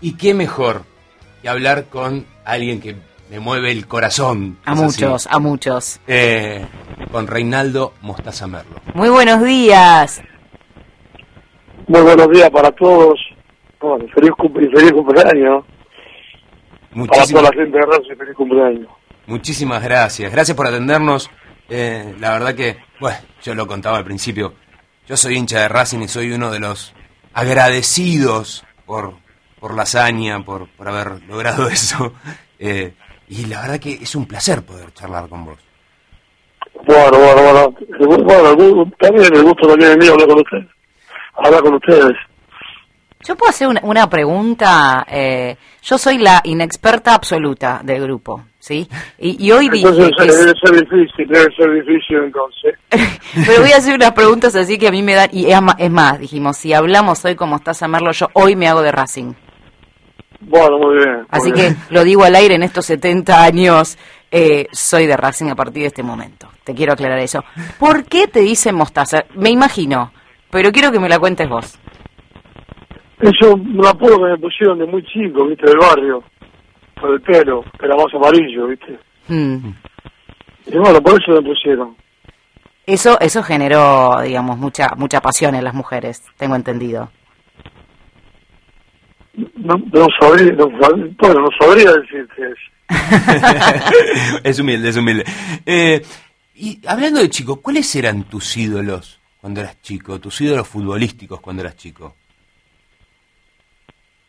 Y qué mejor que hablar con alguien que me mueve el corazón. A así. muchos, a muchos. Eh, con Reinaldo Mostaza Merlo. Muy buenos días. Muy buenos días para todos. Bueno, feliz, cum- y feliz cumpleaños. Para Muchísimas, toda la gente de Racing, feliz cumpleaños. muchísimas gracias. Gracias por atendernos. Eh, la verdad que, bueno, yo lo contaba al principio. Yo soy hincha de Racing y soy uno de los agradecidos por, por la hazaña, por, por haber logrado eso. Eh, y la verdad que es un placer poder charlar con vos. Bueno, bueno, bueno. Bueno también el gusto también es mío hablar con ustedes. Hablar con ustedes. Yo puedo hacer una, una pregunta. eh, yo soy la inexperta absoluta del grupo, ¿sí? Y, y hoy dije Entonces que debe ser difícil, debe ser difícil entonces. Pero voy a hacer unas preguntas así que a mí me dan... Y es más, dijimos, si hablamos hoy como estás a Merlo, yo hoy me hago de Racing. Bueno, muy bien. muy Así bien. que lo digo al aire en estos 70 años, eh, soy de Racing a partir de este momento. Te quiero aclarar eso. ¿Por qué te dicen mostaza? Me imagino, pero quiero que me la cuentes vos. Eso un apodo que me pusieron de muy chico, viste, del barrio. Por el pelo, que era más amarillo, viste. Mm. Y bueno, por eso me pusieron. Eso, eso generó, digamos, mucha, mucha pasión en las mujeres, tengo entendido. No, no sabría, no, sab- bueno, no sabría decirte eso. es humilde, es humilde. Eh, y hablando de chico, ¿cuáles eran tus ídolos cuando eras chico? Tus ídolos futbolísticos cuando eras chico.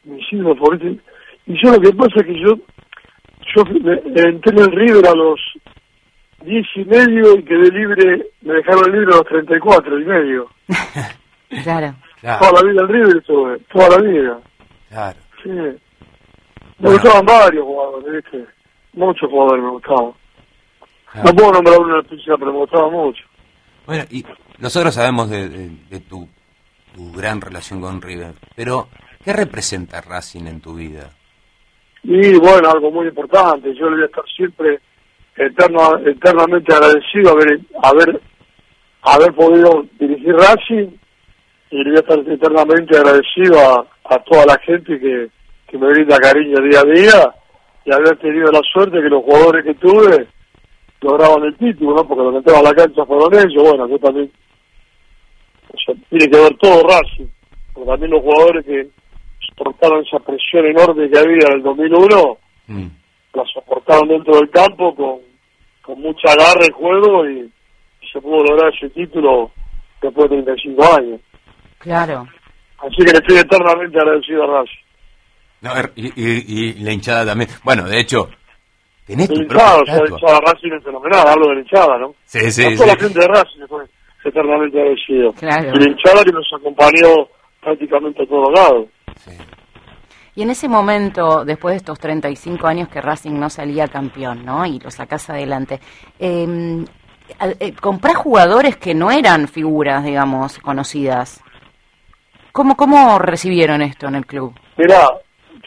mis ídolos favoritos. Y yo lo que pasa es que yo, yo me- entré en el River a los diez y medio y quedé libre, me dejaron libre a los treinta y cuatro y medio. Claro. Claro, Toda la vida en River estuve, toda la vida. Claro. Sí. Me Bueno. gustaban varios jugadores, ¿viste? Muchos jugadores me gustaban. claro. No puedo nombrar uno en especial, pero me gustaba mucho. Bueno, y nosotros sabemos de, de- de tu, tu gran relación con River, pero ¿qué representa Racing en tu vida? Y bueno, algo muy importante, yo le voy a estar siempre eterno, eternamente agradecido haber, haber, haber podido dirigir Racing y le voy a estar eternamente agradecido a, a toda la gente que, que me brinda cariño día a día y haber tenido la suerte que los jugadores que tuve lograban el título, ¿no? Porque los que entraban a la cancha fueron ellos, bueno, yo también, o sea, tiene que ver todo Racing, porque también los jugadores que soportaron esa presión enorme que había en el 2001, Mm, la soportaron dentro del campo con, con mucha garra el juego y, y se pudo lograr ese título después de 35 años. Claro. Así que le estoy eternamente agradecido a Racing. no, y, y- y la hinchada también. Bueno, de hecho, tenés tu El hinchado, o propia sea, la estatua. hinchada de Racing es fenomenal, hablo de la hinchada, ¿no? Sí, sí, toda la gente de Racing fue eternamente agradecido. Claro. Y la hinchada que nos acompañó prácticamente a todos lados. Sí. Y en ese momento, después de estos 35 años que Racing no salía campeón, ¿no? Y lo sacás adelante, eh, al- eh, comprás jugadores que no eran figuras, digamos, conocidas. ¿Cómo, ¿Cómo recibieron esto en el club? Mirá,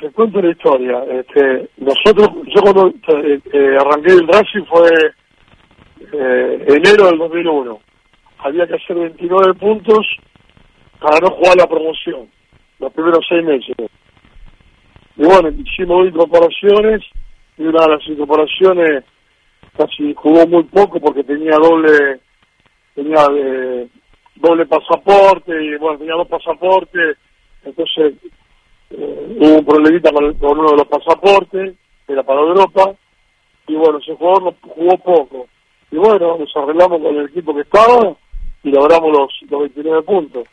te cuento la historia. Este, nosotros, yo cuando eh, eh, arranqué el Racing fue eh, enero del 2001. Había que hacer 29 puntos para no jugar la promoción, los primeros seis meses. Y bueno, hicimos dos incorporaciones y una de las incorporaciones casi jugó muy poco porque tenía doble tenía doble pasaporte y bueno tenía dos pasaportes entonces eh, hubo un problemita con, uno de los pasaportes era para Europa y bueno ese jugador no jugó poco. Y bueno nos arreglamos con el equipo que estaba y logramos los, los 29 puntos.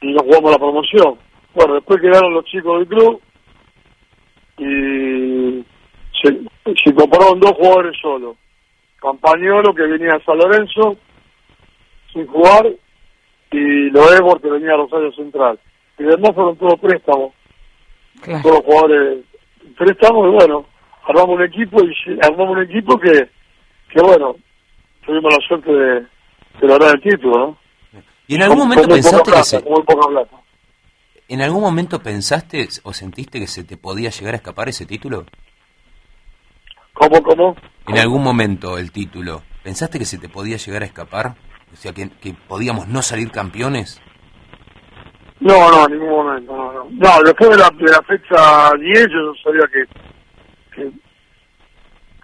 Y nos jugamos la promoción. Bueno después quedaron los chicos del club y se, incorporaron dos jugadores solo Campañolo que venía a San Lorenzo sin jugar y Loebor que venía a Rosario Central y demás fueron todos préstamos Claro. todos jugadores préstamos y bueno armamos un equipo y armamos un equipo que que bueno tuvimos la suerte de, de lograr el título ¿no? ¿Y en algún Con- momento con pensaste que plata, se, muy poca plata en algún momento pensaste o sentiste que se te podía llegar a escapar ese título? ¿Cómo, cómo? En algún momento el título, ¿pensaste que se te podía llegar a escapar? O sea, que, que podíamos no salir campeones. No, no, en ningún momento, no, no. No, después de la, de la fecha 10 yo sabía que, que,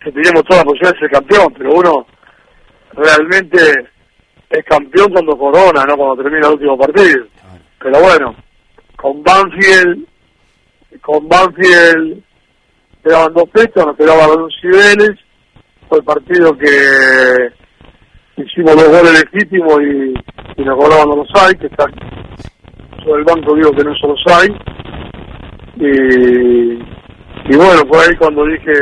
que teníamos toda la posibilidad de ser campeón, pero uno realmente es campeón cuando corona, no cuando termina el último partido. Pero bueno, con Banfield, con Banfield quedaban dos fechas, nos quedaba los Cibeles, fue el partido que hicimos dos goles legítimos y, y nos cobraban los hay, que está sobre el banco digo que no son los hay. Y, y bueno, fue ahí cuando dije,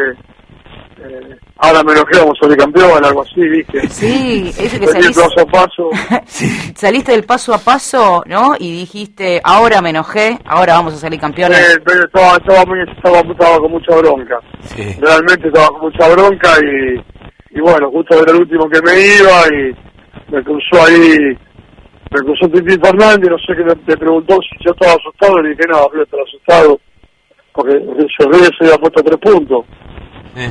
eh, ahora me enojé, vamos a salir campeón, algo así, dije. Sí, ese que Salí saliste, paso a paso. saliste del paso a paso, ¿no? Y dijiste, ahora me enojé, ahora vamos a salir campeones. Eh, pero estaba, estaba, muy, estaba, estaba con mucha bronca. Sí. Realmente estaba con mucha bronca y, y bueno, justo era el último que me iba y me cruzó ahí, me cruzó Titi Fernández, no sé qué me, me preguntó si yo estaba asustado y le dije, no, yo estaba asustado porque se se había puesto tres puntos Eh,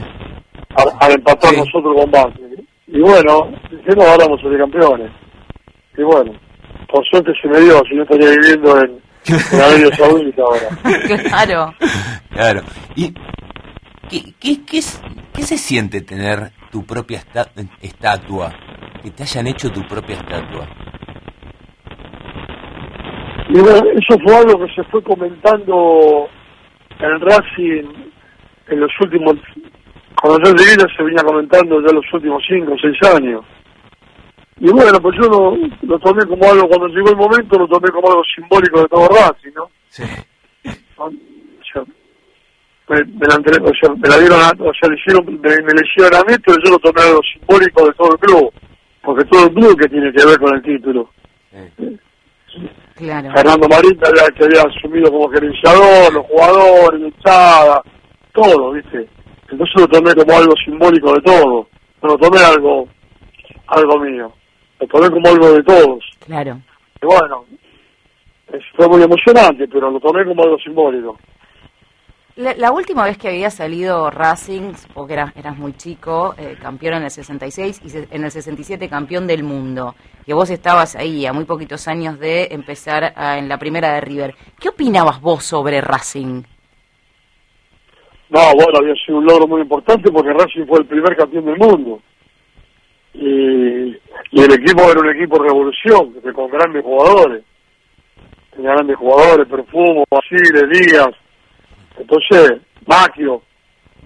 al, al empatar Sí. nosotros con Banfield. Y bueno, dije, no, ahora vamos a ser campeones. Y bueno, por suerte se me dio, si no estaría viviendo en, en Arabia Saudita ahora. claro. claro. ¿Y qué, qué, qué, es- qué se siente tener tu propia esta- estatua? Que te hayan hecho tu propia estatua. Y bueno, eso fue algo que se fue comentando en Racing en los últimos, cuando yo llegué se venía comentando ya los últimos cinco o seis años. Y bueno, pues yo lo, lo tomé como algo, cuando llegó el momento, lo tomé como algo simbólico de todo Racing, ¿no? Sí. Me, me la, o sea, me la dieron, a- o sea, le hicieron, me, me le hicieron a mí, pero yo lo tomé algo simbólico de todo el club, porque todo el club que tiene que ver con el título. Claro. Fernando Marín había, que había asumido como gerenciador, los jugadores, hinchada, todo, ¿viste? Entonces lo tomé como algo simbólico de todo, no lo tomé algo, algo mío, lo tomé como algo de todos. Claro. Y bueno, fue muy emocionante, pero lo tomé como algo simbólico. La, la última vez que había salido Racing, supongo eras, eras muy chico, eh, campeón en el 66 y se- en el 67 campeón del mundo, que vos estabas ahí a muy poquitos años de empezar en la primera de River. ¿Qué opinabas vos sobre Racing? No, bueno, había sido un logro muy importante porque Racing fue el primer campeón del mundo. Y, y el equipo era un equipo revolución, con grandes jugadores. Tenía grandes jugadores, Perfumo, Basile, Díaz. Entonces, Maquio,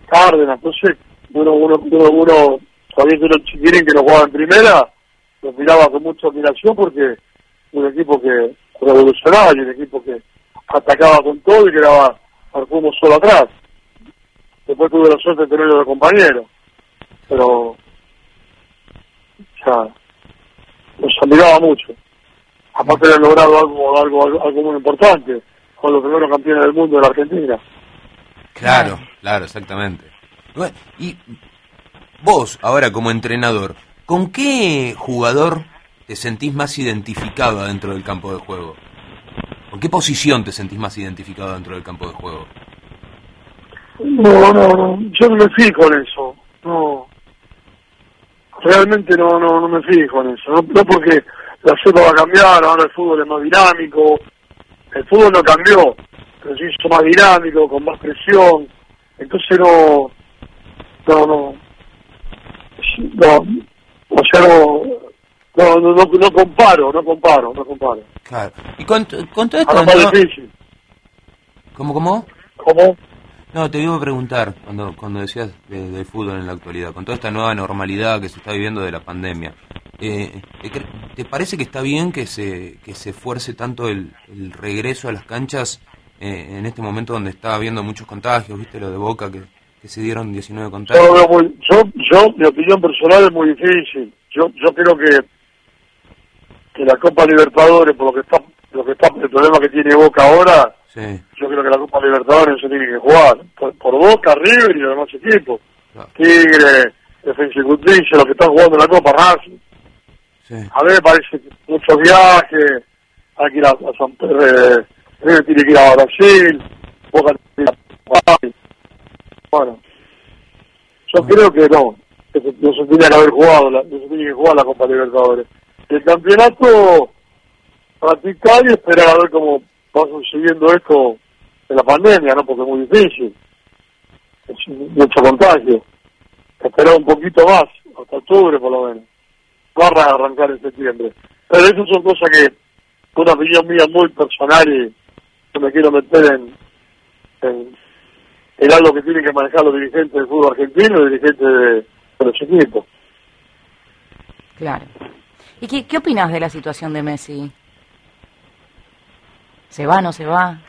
Cárdenas. Entonces, uno, uno, uno, uno sabiendo los chiquilín que no jugaban en primera, los miraba con mucha admiración porque un equipo que revolucionario, un equipo que atacaba con todo y que daba Perfumo solo atrás después tuve la suerte de tenerlo de compañero. Pero, sea, nos admiraba mucho. Aparte de haber logrado algo, algo, algo muy importante, con los primeros campeones del mundo de la Argentina. Claro, claro, exactamente. Bueno, y vos, ahora como entrenador, ¿con qué jugador te sentís más identificado dentro del campo de juego? ¿Con qué posición te sentís más identificado dentro del campo de juego? No, no, no, yo no me fijo en eso. No, realmente no, no, no me fijo en eso. No, no porque la cepa va a cambiar, ahora el fútbol es más dinámico. El fútbol no cambió, pero se hizo más dinámico, con más presión. Entonces no, no, no, no, o sea, no, no, no, no, no comparo, no comparo, no comparo. Claro. Y con, con todo esto... Ahora ¿no? difícil. ¿Cómo, cómo? ¿Cómo? No, te iba a preguntar, cuando, cuando decías de- del fútbol en la actualidad, con toda esta nueva normalidad que se está viviendo de la pandemia, eh, ¿te, cre- te parece que está bien que se, que se fuerce tanto el, el regreso a las canchas eh, en este momento donde está habiendo muchos contagios, viste lo de Boca que, que se dieron 19 Yo, contagios? muy- yo, yo, mi opinión personal es muy difícil. Yo, yo creo que, que la Copa Libertadores, por lo que está, lo que está, el problema que tiene Boca ahora, Sí, yo creo que la Copa Libertadores se tiene que jugar. Por, por Boca, River y los demás equipos. claro, Tigre, Defensa y Justicia, los que están jugando la Copa Racing. sí, A me parece que muchos viajes, hay que ir a, a San Pedro, eh, River tiene que ir a Brasil, Boca tiene que ir a. Bueno, yo creo que no, que no se tenía que haber jugado, la, no se tiene que jugar la Copa Libertadores. El campeonato, practicar y esperar a ver cómo va sucediendo esto de la pandemia, ¿no? Porque es muy difícil. Es mucho contagio. Esperar un poquito más, hasta octubre por lo menos. Barra a arrancar en septiembre. Pero eso son cosas que, una opinión mía muy personal y no me quiero meter en, en, en algo que tienen que manejar los dirigentes del fútbol argentino y los dirigentes de, de los equipos. Claro. ¿Y qué, qué opinas de la situación de Messi? ¿Se va, no se va?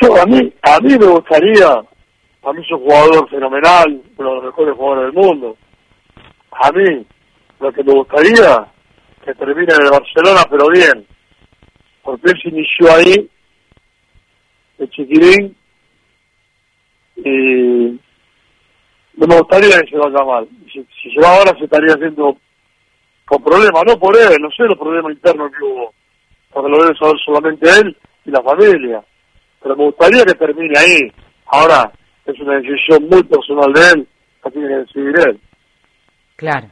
Yo, a mí, a mí me gustaría, a mí es un jugador fenomenal, uno de los mejores jugadores del mundo. A mí, lo que me gustaría, que termine en el Barcelona, pero bien. Porque él se inició ahí, de chiquirín, y no me gustaría que se vaya mal. Si, si se va ahora se estaría haciendo con problemas, no por él, no sé los problemas internos que hubo, porque lo debe saber solamente él y la familia. Pero me gustaría que termine ahí. Ahora, es una decisión muy personal de él, la tiene que decidir él. Claro,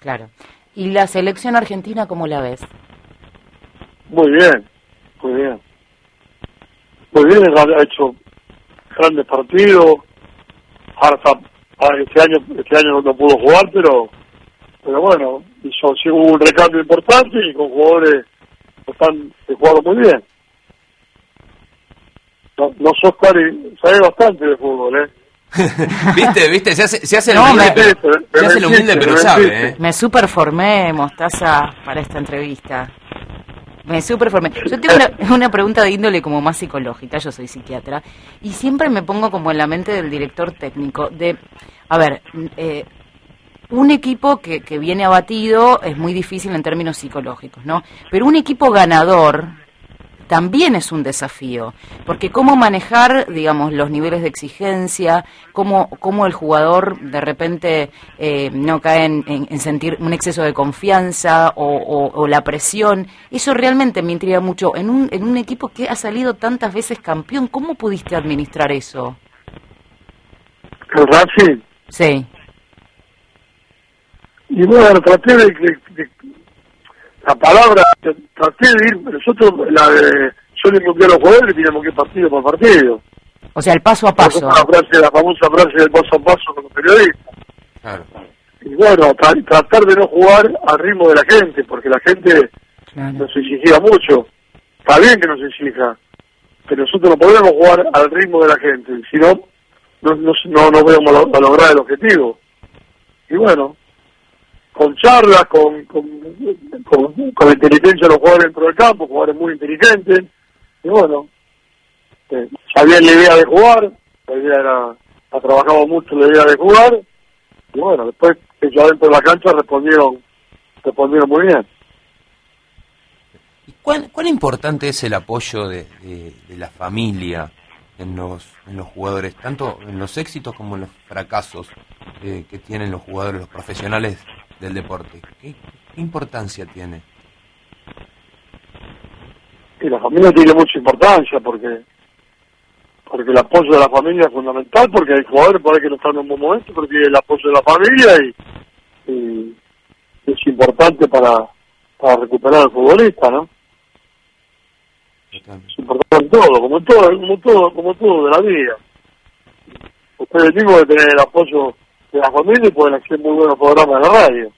claro. ¿Y la selección argentina cómo la ves? Muy bien, muy bien. Muy bien, ha hecho grandes partidos. Ahora está, ahora este año, este año no pudo jugar, pero pero bueno, hizo, sí hubo un recambio importante y con jugadores que están jugaron muy bien. No, no sos cari, sabes bastante de fútbol, ¿eh? ¿Viste? ¿Viste? Se hace, se hace el No, humilde, me- pero, me- se hace el me humilde, mentiste, pero sabe. ¿eh? Me superformé, Mostaza, para esta entrevista. Me superformé. Yo tengo una, una pregunta de índole como más psicológica, yo soy psiquiatra, y siempre me pongo como en la mente del director técnico de, a ver, eh, un equipo que, que viene abatido es muy difícil en términos psicológicos, ¿no? Pero un equipo ganador también es un desafío, porque cómo manejar, digamos, los niveles de exigencia, cómo, cómo el jugador de repente eh, no cae en, en- en sentir un exceso de confianza o, o- o la presión, eso realmente me intriga mucho. En un, en un equipo que ha salido tantas veces campeón, ¿cómo pudiste administrar eso? El Racing. Sí, Y bueno, traté de, de- de- la palabra, traté de ir, nosotros, la de, yo le encontré a los jugadores y teníamos que ir partido por partido. o sea, el paso a paso. La, frase, la famosa frase del paso a paso con los periodistas. Claro. Y bueno, tra- tratar de no jugar al ritmo de la gente, porque la gente Claro. nos exigía mucho. Está bien que nos exija, pero nosotros no podemos jugar al ritmo de la gente, si no, no, no, no, no podemos lo- a lograr el objetivo. Y bueno, con charlas, con, con, con, con inteligencia los jugadores dentro del campo, jugadores muy inteligentes, y bueno, eh, sabían la idea de jugar, la idea era, ha trabajado mucho la idea de jugar, y bueno, después ellos adentro de la cancha respondieron, respondieron muy bien. ¿Y cuán, cuán importante es el apoyo de, de- de la familia en los, en los jugadores, tanto en los éxitos como en los fracasos eh, que tienen los jugadores, los profesionales del deporte? ¿Qué, qué importancia tiene? Y la familia tiene mucha importancia porque porque el apoyo de la familia es fundamental, porque hay jugadores por ahí que no están en un buen momento, pero tiene el apoyo de la familia y, y es importante para, para recuperar al futbolista, ¿no? Es importante en todo, como en todo, como todo, como todo de la vida. Ustedes mismos de tener el apoyo de la familia y pueden hacer muy buenos programas de la radio.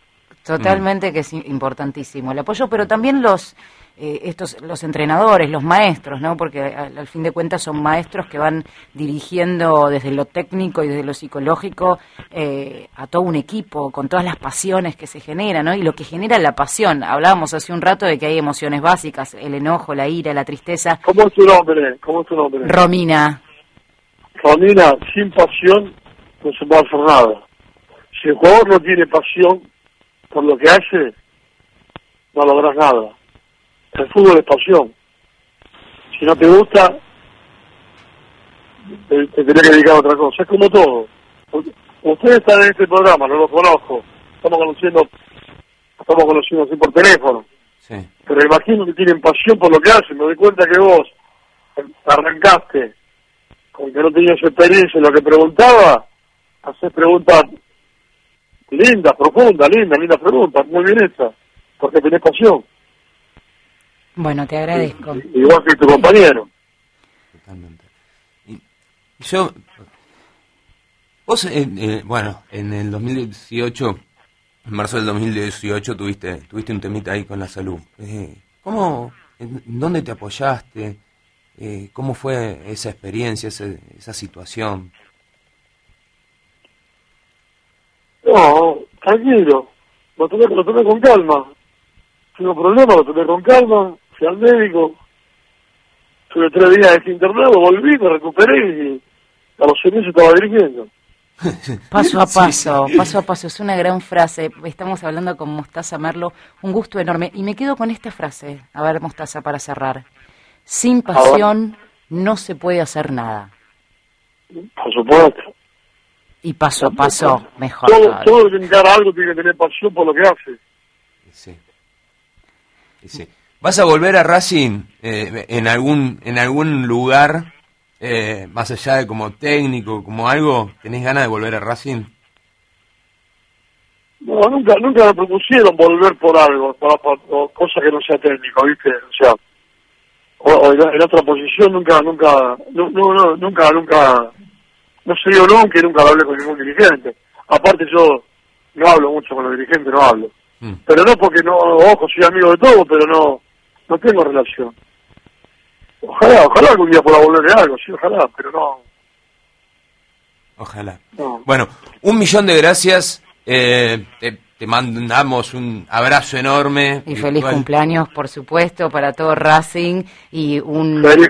Totalmente que es importantísimo el apoyo, pero también los eh, estos los entrenadores, los maestros, ¿no? Porque al, al fin de cuentas son maestros que van dirigiendo desde lo técnico y desde lo psicológico eh, a todo un equipo con todas las pasiones que se generan, ¿no? Y lo que genera la pasión. Hablábamos hace un rato de que hay emociones básicas, el enojo, la ira, la tristeza. ¿Cómo es tu nombre? ¿Cómo es tu nombre? Romina, Romina, sin pasión no se puede hacer nada. Si el jugador no tiene pasión por lo que hace, no logras nada. El fútbol es pasión. Si no te gusta, te, te tenés que dedicar a otra cosa. Es como todo. Ustedes están en este programa, no lo conozco. Estamos conociendo, estamos conociendo así por teléfono. Sí. Pero imagino que tienen pasión por lo que hacen. Me doy cuenta que vos arrancaste con que no tenías experiencia en lo que preguntaba, haces preguntas lindas, profundas, lindas, lindas preguntas, muy bien hechas, porque tenés pasión. Bueno, te agradezco. Igual que tu compañero. Totalmente. Y yo, vos, eh, eh, bueno, en el 2018, en marzo del 2018, tuviste, tuviste un temita ahí con la salud. Eh, ¿Cómo, en, dónde te apoyaste? Eh, ¿Cómo fue esa experiencia, ese- esa situación? No, tranquilo. Lo tomé, lo tomé con calma. Tuve un problema, lo tomé con calma. Fui al médico. Tuve tres días internado, volví, me recuperé y a los seis meses estaba dirigiendo. Paso a Sí, paso, sí. paso a paso, es una gran frase. Estamos hablando con Mostaza Merlo, un gusto enorme. Y me quedo con esta frase, a ver, Mostaza, para cerrar. Sin pasión no se puede hacer nada. Por supuesto. Y paso a paso, mejor. Todo, todo el que encara algo tiene que tener pasión por lo que hace. Sí. Sí. ¿Vas a volver a Racing eh, en algún en algún lugar, eh, más allá de como técnico, como algo? ¿Tenés ganas de volver a Racing? No, nunca, nunca me propusieron volver por algo, por, por- por cosa que no sea técnico, ¿viste? O sea, o, o en, en otra posición nunca, nunca, no, no, no, nunca, nunca, no se dio nunca y nunca hablé con ningún dirigente. Aparte yo no hablo mucho con los dirigentes, no hablo. Mm. Pero no porque no, ojo, soy amigo de todos, pero no, no tengo relación. Ojalá, ojalá algún día pueda volver de algo, sí, ojalá, pero no, Ojalá. no. Bueno, un millón de gracias. eh, te, te mandamos un abrazo enorme. Y feliz cumpleaños, por supuesto, para todo Racing y un, Feliz,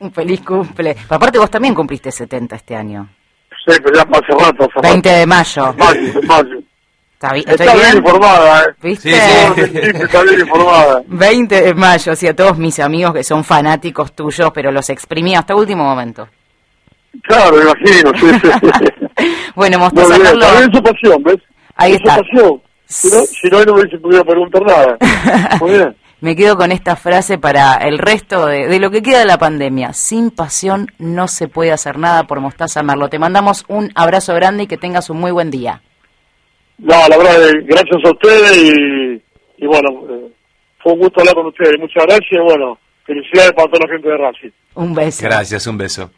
un feliz cumple. Aparte vos también cumpliste 70 este año. sí, pero ya hace rato, hace rato. 20 de mayo. Mayo, mayo. ¿Está, bien bien? informada, ¿eh? ¿Viste? Sí, sí. Está bien informada. 20 de mayo, sí, a todos mis amigos que son fanáticos tuyos, pero los exprimí hasta último momento. Claro, me imagino. Sí, sí. Bueno, bien, Merlo, está bien su pasión, ¿ves? Ahí Es su pasión. Si no, si no, no me hubiese podido preguntar nada. Muy bien. Me quedo con esta frase para el resto de, de lo que queda de la pandemia. Sin pasión no se puede hacer nada por Mostaza Merlo. Te mandamos un abrazo grande y que tengas un muy buen día. No, la verdad, gracias a ustedes y, y bueno, eh, fue un gusto hablar con ustedes. Muchas gracias y bueno, felicidades para toda la gente de Racing. Un beso. Gracias, un beso.